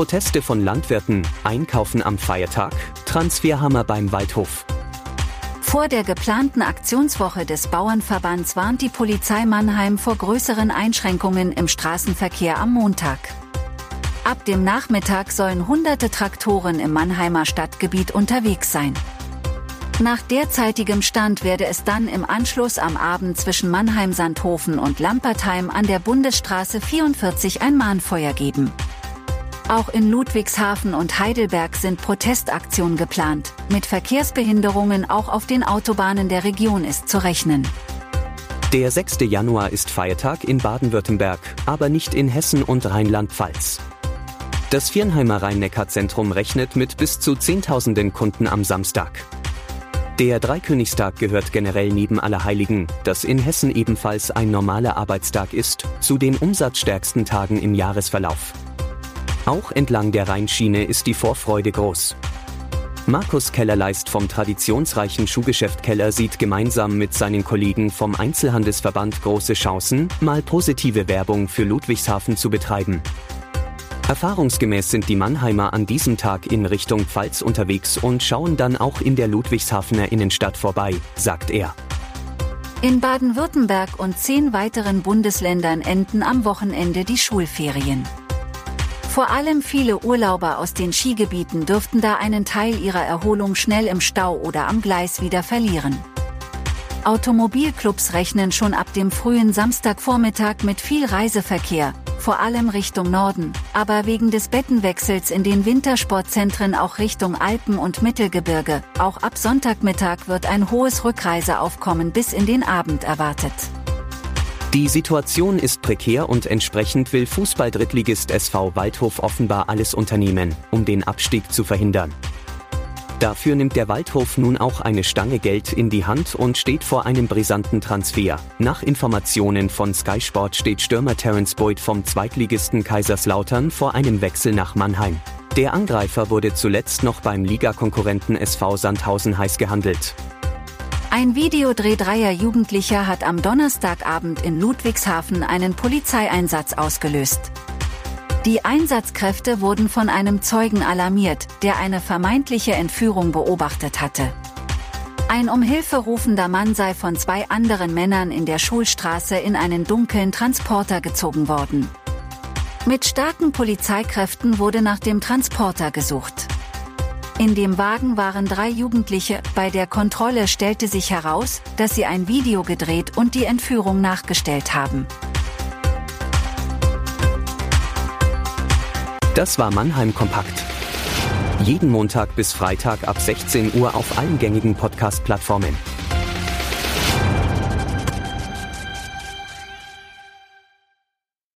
Proteste von Landwirten, Einkaufen am Feiertag, Transferhammer beim Waldhof. Vor der geplanten Aktionswoche des Bauernverbands warnt die Polizei Mannheim vor größeren Einschränkungen im Straßenverkehr am Montag. Ab dem Nachmittag sollen hunderte Traktoren im Mannheimer Stadtgebiet unterwegs sein. Nach derzeitigem Stand werde es dann im Anschluss am Abend zwischen Mannheim-Sandhofen und Lampertheim an der Bundesstraße 44 ein Mahnfeuer geben. Auch in Ludwigshafen und Heidelberg sind Protestaktionen geplant. Mit Verkehrsbehinderungen auch auf den Autobahnen der Region ist zu rechnen. Der 6. Januar ist Feiertag in Baden-Württemberg, aber nicht in Hessen und Rheinland-Pfalz. Das Viernheimer Rhein-Neckar-Zentrum rechnet mit bis zu Zehntausenden Kunden am Samstag. Der Dreikönigstag gehört generell neben Allerheiligen, das in Hessen ebenfalls ein normaler Arbeitstag ist, zu den umsatzstärksten Tagen im Jahresverlauf. Auch entlang der Rheinschiene ist die Vorfreude groß. Markus Kellerleist vom traditionsreichen Schuhgeschäft Keller sieht gemeinsam mit seinen Kollegen vom Einzelhandelsverband große Chancen, mal positive Werbung für Ludwigshafen zu betreiben. Erfahrungsgemäß sind die Mannheimer an diesem Tag in Richtung Pfalz unterwegs und schauen dann auch in der Ludwigshafener Innenstadt vorbei, sagt er. In Baden-Württemberg und zehn weiteren Bundesländern enden am Wochenende die Schulferien. Vor allem viele Urlauber aus den Skigebieten dürften da einen Teil ihrer Erholung schnell im Stau oder am Gleis wieder verlieren. Automobilclubs rechnen schon ab dem frühen Samstagvormittag mit viel Reiseverkehr, vor allem Richtung Norden, aber wegen des Bettenwechsels in den Wintersportzentren auch Richtung Alpen und Mittelgebirge. Auch ab Sonntagmittag wird ein hohes Rückreiseaufkommen bis in den Abend erwartet. Die Situation ist prekär und entsprechend will Fußball-Drittligist SV Waldhof offenbar alles unternehmen, um den Abstieg zu verhindern. Dafür nimmt der Waldhof nun auch eine Stange Geld in die Hand und steht vor einem brisanten Transfer. Nach Informationen von Sky Sport steht Stürmer Terence Boyd vom Zweitligisten Kaiserslautern vor einem Wechsel nach Mannheim. Der Angreifer wurde zuletzt noch beim Ligakonkurrenten SV Sandhausen heiß gehandelt. Ein Videodreh dreier Jugendlicher hat am Donnerstagabend in Ludwigshafen einen Polizeieinsatz ausgelöst. Die Einsatzkräfte wurden von einem Zeugen alarmiert, der eine vermeintliche Entführung beobachtet hatte. Ein um Hilfe rufender Mann sei von zwei anderen Männern in der Schulstraße in einen dunklen Transporter gezogen worden. Mit starken Polizeikräften wurde nach dem Transporter gesucht. In dem Wagen waren drei Jugendliche. Bei der Kontrolle stellte sich heraus, dass sie ein Video gedreht und die Entführung nachgestellt haben. Das war Mannheim Kompakt. Jeden Montag bis Freitag ab 16 Uhr auf allen gängigen Podcast-Plattformen.